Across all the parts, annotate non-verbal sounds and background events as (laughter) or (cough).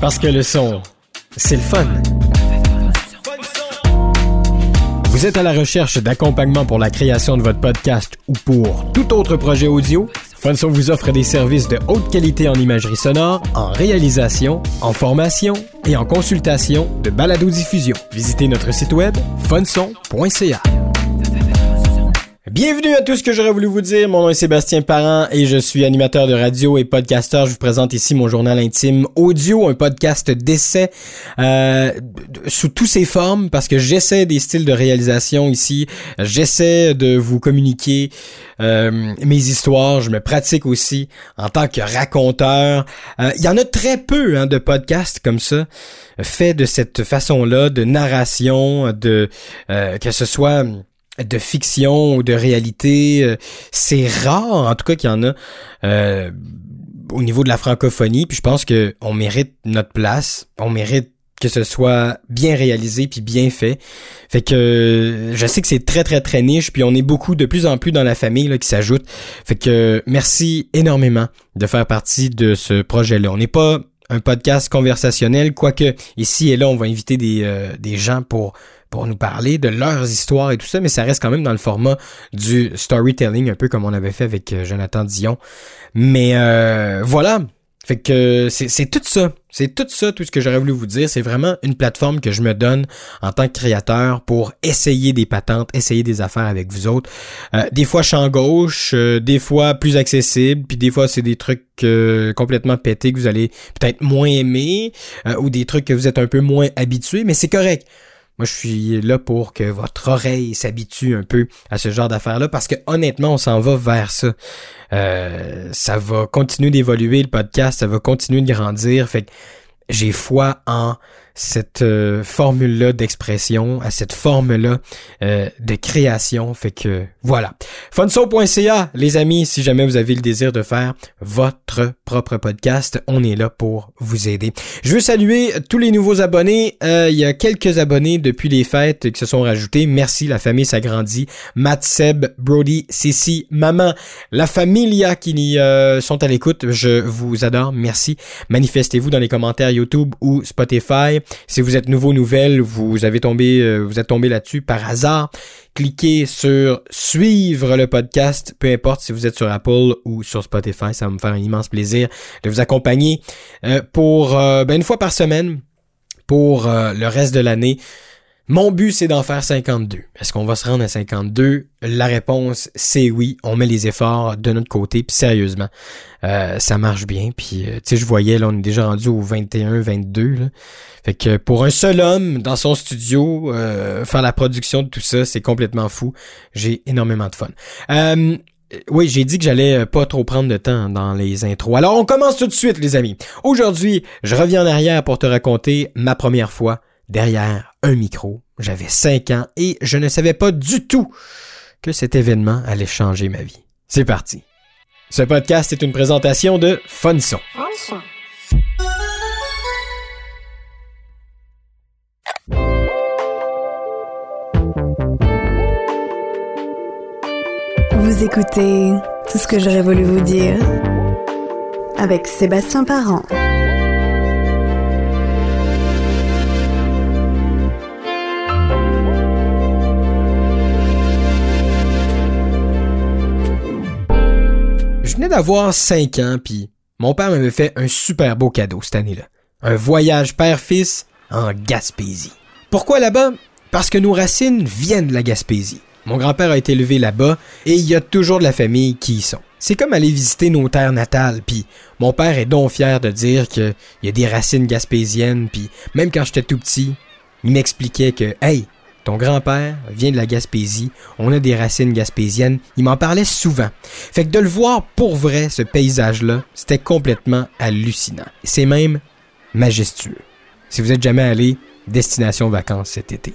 Parce que le son, c'est le fun. Vous êtes à la recherche d'accompagnement pour la création de votre podcast ou pour tout autre projet audio? Funson vous offre des services de haute qualité en imagerie sonore, en réalisation, en formation et en consultation de balado-diffusion. Visitez notre site web funson.ca. Bienvenue à tout ce que j'aurais voulu vous dire. Mon nom est Sébastien Parent et je suis animateur de radio et podcasteur. Je vous présente ici mon journal intime audio, un podcast d'essai euh, sous toutes ses formes parce que j'essaie des styles de réalisation ici. J'essaie de vous communiquer euh, mes histoires. Je me pratique aussi en tant que raconteur. Euh, il y en a très peu hein, de podcasts comme ça faits de cette façon-là, de narration, de que ce soit de fiction ou de réalité. Euh, c'est rare, en tout cas, qu'il y en a euh, au niveau de la francophonie. Puis je pense que on mérite notre place. On mérite que ce soit bien réalisé puis bien fait. Fait que je sais que c'est très très très niche puis on est beaucoup de plus en plus dans la famille là, qui s'ajoute. Fait que merci énormément de faire partie de ce projet-là. On n'est pas un podcast conversationnel, quoique ici et là on va inviter des, euh, des gens pour pour nous parler de leurs histoires et tout ça, mais ça reste quand même dans le format du storytelling, un peu comme on avait fait avec euh, Jonathan Dion. Mais euh, voilà, fait que c'est tout ça. C'est tout ça, tout ce que j'aurais voulu vous dire. C'est vraiment une plateforme que je me donne en tant que créateur pour essayer des patentes, essayer des affaires avec vous autres. Euh, des fois champ gauche, des fois plus accessible, puis des fois c'est des trucs complètement pétés que vous allez peut-être moins aimer, ou des trucs que vous êtes un peu moins habitués, mais c'est correct. Moi, je suis là pour que votre oreille s'habitue un peu à ce genre d'affaires-là parce que honnêtement, on s'en va vers ça. Euh, ça va continuer d'évoluer le podcast, ça va continuer de grandir. Fait que j'ai foi en cette euh, formule-là d'expression, à cette forme-là euh, de création. Fait que voilà. Funso.ca, les amis, si jamais vous avez le désir de faire votre propre podcast, on est là pour vous aider. Je veux saluer tous les nouveaux abonnés. Euh, il y a quelques abonnés depuis les fêtes qui se sont rajoutés. Merci, la famille s'agrandit. Matt, Seb, Brody, Cici, Maman, la familia qui sont à l'écoute. Je vous adore. Merci. Manifestez-vous dans les commentaires YouTube ou Spotify. Si vous êtes nouveau nouvelle, vous avez tombé, euh, vous êtes tombé là-dessus par hasard, cliquez sur suivre le podcast, peu importe si vous êtes sur Apple ou sur Spotify, ça va me faire un immense plaisir de vous accompagner euh, pour euh, ben, une fois par semaine pour le reste de l'année. Mon but, c'est d'en faire 52. Est-ce qu'on va se rendre à 52? La réponse, c'est oui. On met les efforts de notre côté, puis sérieusement, euh, ça marche bien. Puis, euh, tu sais, je voyais, là, on est déjà rendu au 21, 22. Là. Fait que pour un seul homme, dans son studio, euh, faire la production de tout ça, c'est complètement fou. J'ai énormément de fun. oui, j'ai dit que j'allais pas trop prendre de temps dans les intros. Alors, on commence tout de suite, les amis. Aujourd'hui, je reviens en arrière pour te raconter ma première fois derrière un micro. J'avais 5 ans et je ne savais pas du tout que cet événement allait changer ma vie. C'est parti. Ce podcast est une présentation de Funson. Vous écoutez tout ce que j'aurais voulu vous dire avec Sébastien Parent. Venais d'avoir 5 ans, puis mon père m'avait fait un super beau cadeau cette année-là. Un voyage père-fils en Gaspésie. Pourquoi là-bas? Parce que nos racines viennent de la Gaspésie. Mon grand-père a été élevé là-bas et il y a toujours de la famille qui y sont. C'est comme aller visiter nos terres natales, puis mon père est donc fier de dire qu'il y a des racines gaspésiennes, puis même quand j'étais tout petit, il m'expliquait que, hey, ton grand-père vient de la Gaspésie, on a des racines gaspésiennes, il m'en parlait souvent. Fait que de le voir pour vrai, ce paysage-là, c'était complètement hallucinant. C'est même majestueux. Si vous êtes jamais allé, destination vacances cet été.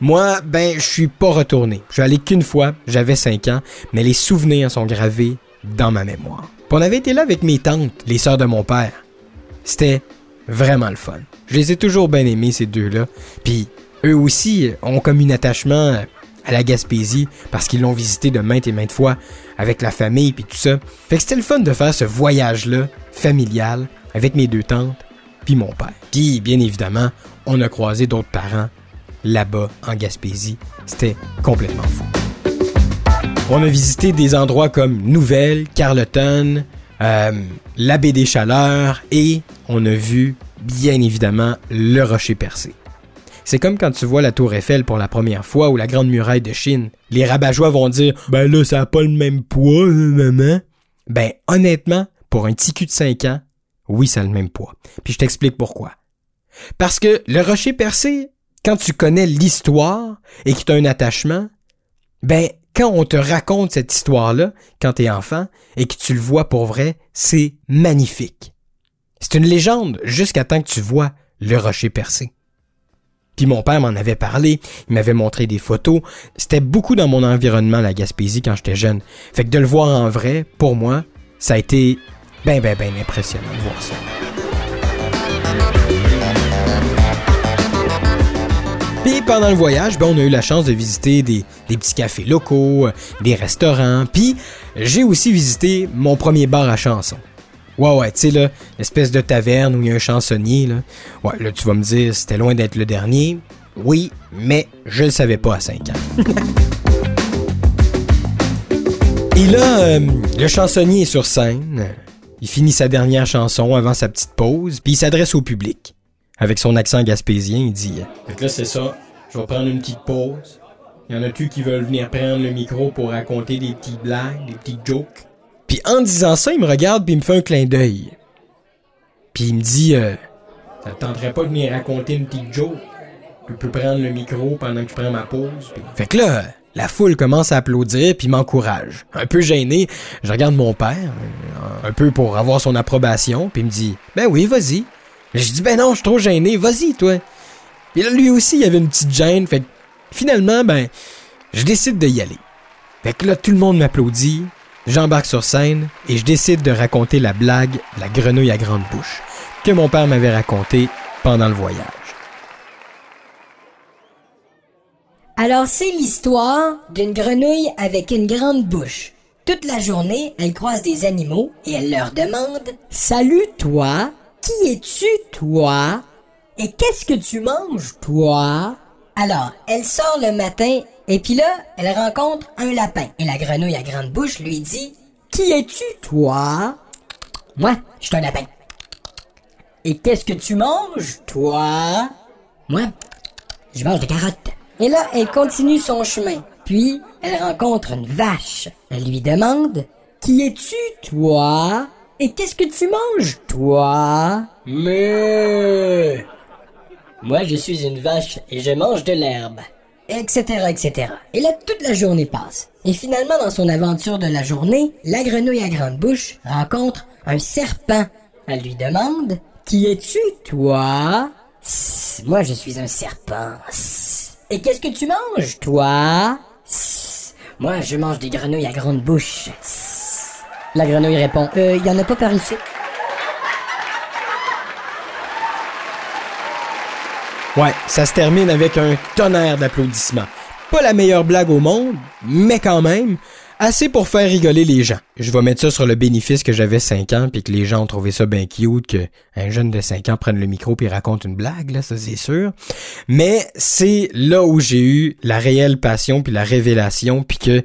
Moi, ben, je suis pas retourné. Je suis allé qu'une fois, j'avais 5 ans, mais les souvenirs sont gravés dans ma mémoire. on avait été là avec mes tantes, les sœurs de mon père. C'était vraiment le fun. Je les ai toujours bien aimés, ces deux-là. Puis eux aussi ont comme un attachement à la Gaspésie parce qu'ils l'ont visité de maintes et maintes fois avec la famille puis tout ça. Fait que c'était le fun de faire ce voyage-là familial avec mes deux tantes puis mon père. Puis, bien évidemment, on a croisé d'autres parents là-bas en Gaspésie. C'était complètement fou. On a visité des endroits comme Nouvelle, Carleton, euh, la baie des Chaleurs et on a vu bien évidemment le rocher percé. C'est comme quand tu vois la tour Eiffel pour la première fois ou la grande muraille de Chine. Les rabat vont dire Ben là, ça a pas le même poids, hein, maman. Ben honnêtement, pour un petit cul de 5 ans, oui, ça a le même poids. Puis je t'explique pourquoi. Parce que le rocher percé, quand tu connais l'histoire et que tu as un attachement, ben quand on te raconte cette histoire-là, quand t'es enfant, et que tu le vois pour vrai, c'est magnifique. C'est une légende jusqu'à temps que tu vois le rocher percé. Puis mon père m'en avait parlé, il m'avait montré des photos. C'était beaucoup dans mon environnement, la Gaspésie, quand j'étais jeune. Fait que de le voir en vrai, pour moi, ça a été ben, ben, ben impressionnant de voir ça. Puis pendant le voyage, ben, on a eu la chance de visiter des, des petits cafés locaux, euh, des restaurants, puis j'ai aussi visité mon premier bar à chansons. Ouais, ouais, tu sais, là, l'espèce de taverne où il y a un chansonnier, là. Ouais, là, tu vas me dire, c'était loin d'être le dernier. Oui, mais je le savais pas à 5 ans. (laughs) Et là, euh, le chansonnier est sur scène. Il finit sa dernière chanson avant sa petite pause, puis il s'adresse au public. Avec son accent gaspésien, il dit Fait là, c'est ça. Je vais prendre une petite pause. Y en a-tu qui veulent venir prendre le micro pour raconter des petites blagues, des petites jokes? Puis en disant ça, il me regarde puis il me fait un clin d'œil. Puis il me dit euh, Ça tenterait pas de venir raconter une petite joke? Tu peux prendre le micro pendant que je prends ma pause. Fait que là, la foule commence à applaudir puis m'encourage. Un peu gêné, je regarde mon père, euh, un peu pour avoir son approbation, puis il me dit Ben oui, vas-y. Je dis Ben non, je suis trop gêné, vas-y toi. Et là lui aussi, il avait une petite gêne, fait que finalement ben je décide de y aller. Fait que là tout le monde m'applaudit, J'embarque sur scène et je décide de raconter la blague de la grenouille à grande bouche que mon père m'avait racontée pendant le voyage. Alors c'est l'histoire d'une grenouille avec une grande bouche. Toute la journée, elle croise des animaux et elle leur demande ⁇ Salut toi, qui es-tu toi? Et qu'est-ce que tu manges toi ?⁇ Alors, elle sort le matin et puis là, elle rencontre un lapin. Et la grenouille à grande bouche lui dit Qui es-tu, toi Moi, je suis un lapin. Et qu'est-ce que tu manges, toi? Moi, je mange des carottes. Et là, elle continue son chemin. Puis, elle rencontre une vache. Elle lui demande Qui es-tu, toi? Et qu'est-ce que tu manges, toi Mais Moi, je suis une vache et je mange de l'herbe etc., etc. Et là, toute la journée passe. Et finalement, dans son aventure de la journée, la grenouille à grande bouche rencontre un serpent. Elle lui demande Qui es-tu, toi? Moi, je suis un serpent. Et qu'est-ce que tu manges, toi? Moi, je mange des grenouilles à grande bouche. La grenouille répond Euh, y en a pas par ici. Ouais, ça se termine avec un tonnerre d'applaudissements. Pas la meilleure blague au monde, mais quand même, assez pour faire rigoler les gens. Je vais mettre ça sur le bénéfice que j'avais 5 ans puis que les gens ont trouvé ça bien cute que un jeune de 5 ans prenne le micro puis raconte une blague là, ça c'est sûr. Mais c'est là où j'ai eu la réelle passion puis la révélation puis que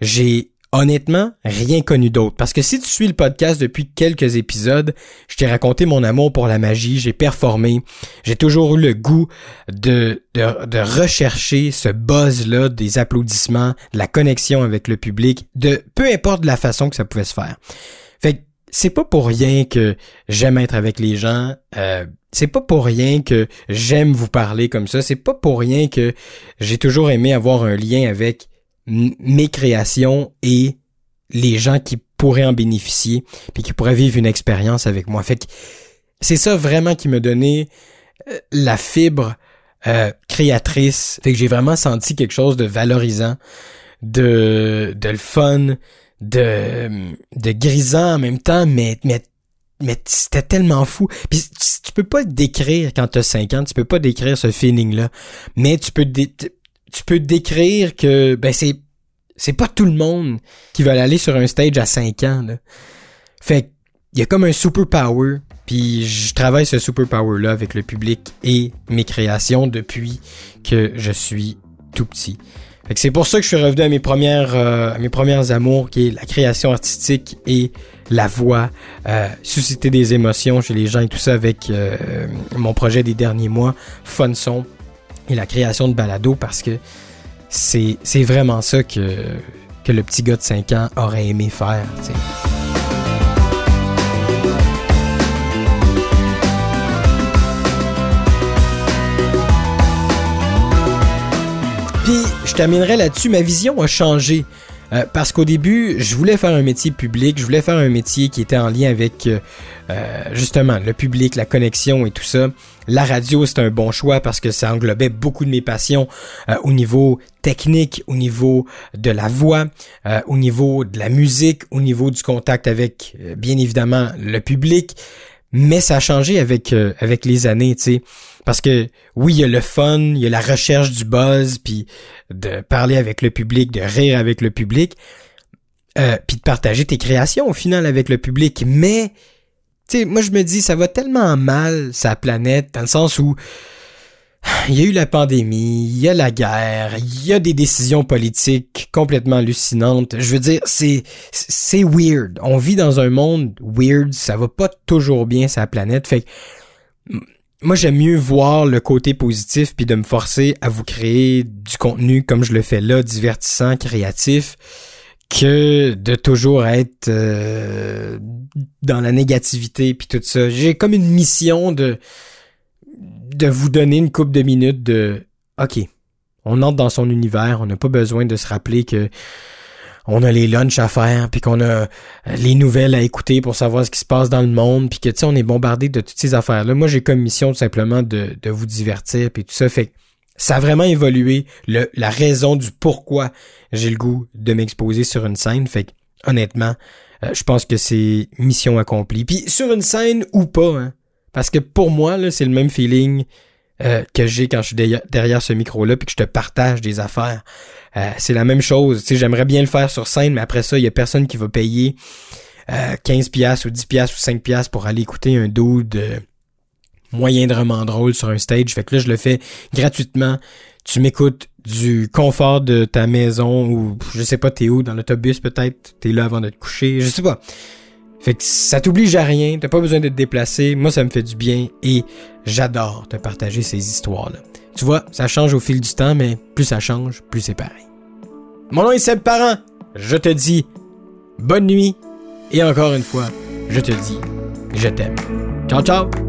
j'ai Honnêtement, rien connu d'autre. Parce que si tu suis le podcast depuis quelques épisodes, je t'ai raconté mon amour pour la magie, j'ai performé, j'ai toujours eu le goût de, de, rechercher ce buzz-là des applaudissements, de la connexion avec le public, de peu importe la façon que ça pouvait se faire. Fait que c'est pas pour rien que j'aime être avec les gens, euh, c'est pas pour rien que j'aime vous parler comme ça, c'est pas pour rien que j'ai toujours aimé avoir un lien avec mes créations et les gens qui pourraient en bénéficier puis qui pourraient vivre une expérience avec moi. Fait que c'est ça vraiment qui me donnait euh, la fibre euh, créatrice. Fait que j'ai vraiment senti quelque chose de valorisant, de de fun, de de grisant en même temps, mais mais mais c'était tellement fou. Puis tu, peux pas décrire quand t'as 5 ans, tu peux pas décrire ce feeling là, mais tu peux tu peux décrire que ben c'est c'est pas tout le monde qui veut aller sur un stage à 5 ans. Là. Fait il y a comme un super power Puis je travaille ce superpower-là avec le public et mes créations depuis que je suis tout petit. c'est pour ça que je suis revenu à mes premières, euh, mes premières amours, qui est la création artistique et la voix, euh, susciter des émotions chez les gens et tout ça avec euh, mon projet des derniers mois, Fun Son et la création de balado parce que c'est, vraiment ça que, que le petit gars de 5 ans aurait aimé faire. Puis je terminerai là-dessus, ma vision a changé. Euh, parce qu'au début, je voulais faire un métier public, je voulais faire un métier qui était en lien avec euh, euh, justement le public, la connexion et tout ça. La radio, c'est un bon choix parce que ça englobait beaucoup de mes passions au niveau technique, au niveau de la voix, au niveau de la musique, au niveau du contact avec, bien évidemment, le public. Mais ça a changé avec avec les années, tu sais. Parce que oui, il y a le fun, il y a la recherche du buzz, puis de parler avec le public, de rire avec le public, euh, puis de partager tes créations au final avec le public. Mais, tu sais, moi je me dis, ça va tellement mal, sa planète, dans le sens où il y a eu la pandémie, il y a la guerre, il y a des décisions politiques complètement hallucinantes. Je veux dire, c'est c'est weird. On vit dans un monde weird, ça va pas toujours bien sa planète. Fait que moi j'aime mieux voir le côté positif puis de me forcer à vous créer du contenu comme je le fais là, divertissant, créatif, que de toujours être euh, dans la négativité puis tout ça. J'ai comme une mission de de vous donner une coupe de minutes de OK, on entre dans son univers, on n'a pas besoin de se rappeler que on a les lunchs à faire, puis qu'on a euh, les nouvelles à écouter pour savoir ce qui se passe dans le monde, puis que tu sais, on est bombardé de toutes ces affaires-là. Moi, j'ai comme mission tout simplement de, vous divertir, puis tout ça. Fait ça a vraiment évolué la raison du pourquoi j'ai le goût de m'exposer sur une scène. Fait que, honnêtement, euh, je pense que c'est mission accomplie. Puis sur une scène ou pas, hein, parce que pour moi, là, c'est le même feeling euh, que j'ai quand je suis derrière, ce micro-là, puis que je te partage des affaires. Euh, c'est la même chose. Tu sais, j'aimerais bien le faire sur scène, mais après ça, il y a personne qui va payer euh, 15 pièces ou 10 pièces ou 5 pièces pour aller écouter un dude euh, moyendrement drôle sur un stage. Fait que là, je le fais gratuitement. Tu m'écoutes du confort de ta maison ou je sais pas t'es où dans l'autobus peut-être? T'es là avant de te coucher? Je sais pas fait ça t'oblige à rien, t'as pas besoin de te déplacer. Moi, ça me fait du bien et j'adore te partager ces histoires-là. Tu vois, ça change au fil du temps, mais plus ça change, plus c'est pareil. Mon nom est Seb Parent. Je te dis bonne nuit et encore une fois, je te dis je t'aime. Ciao, ciao!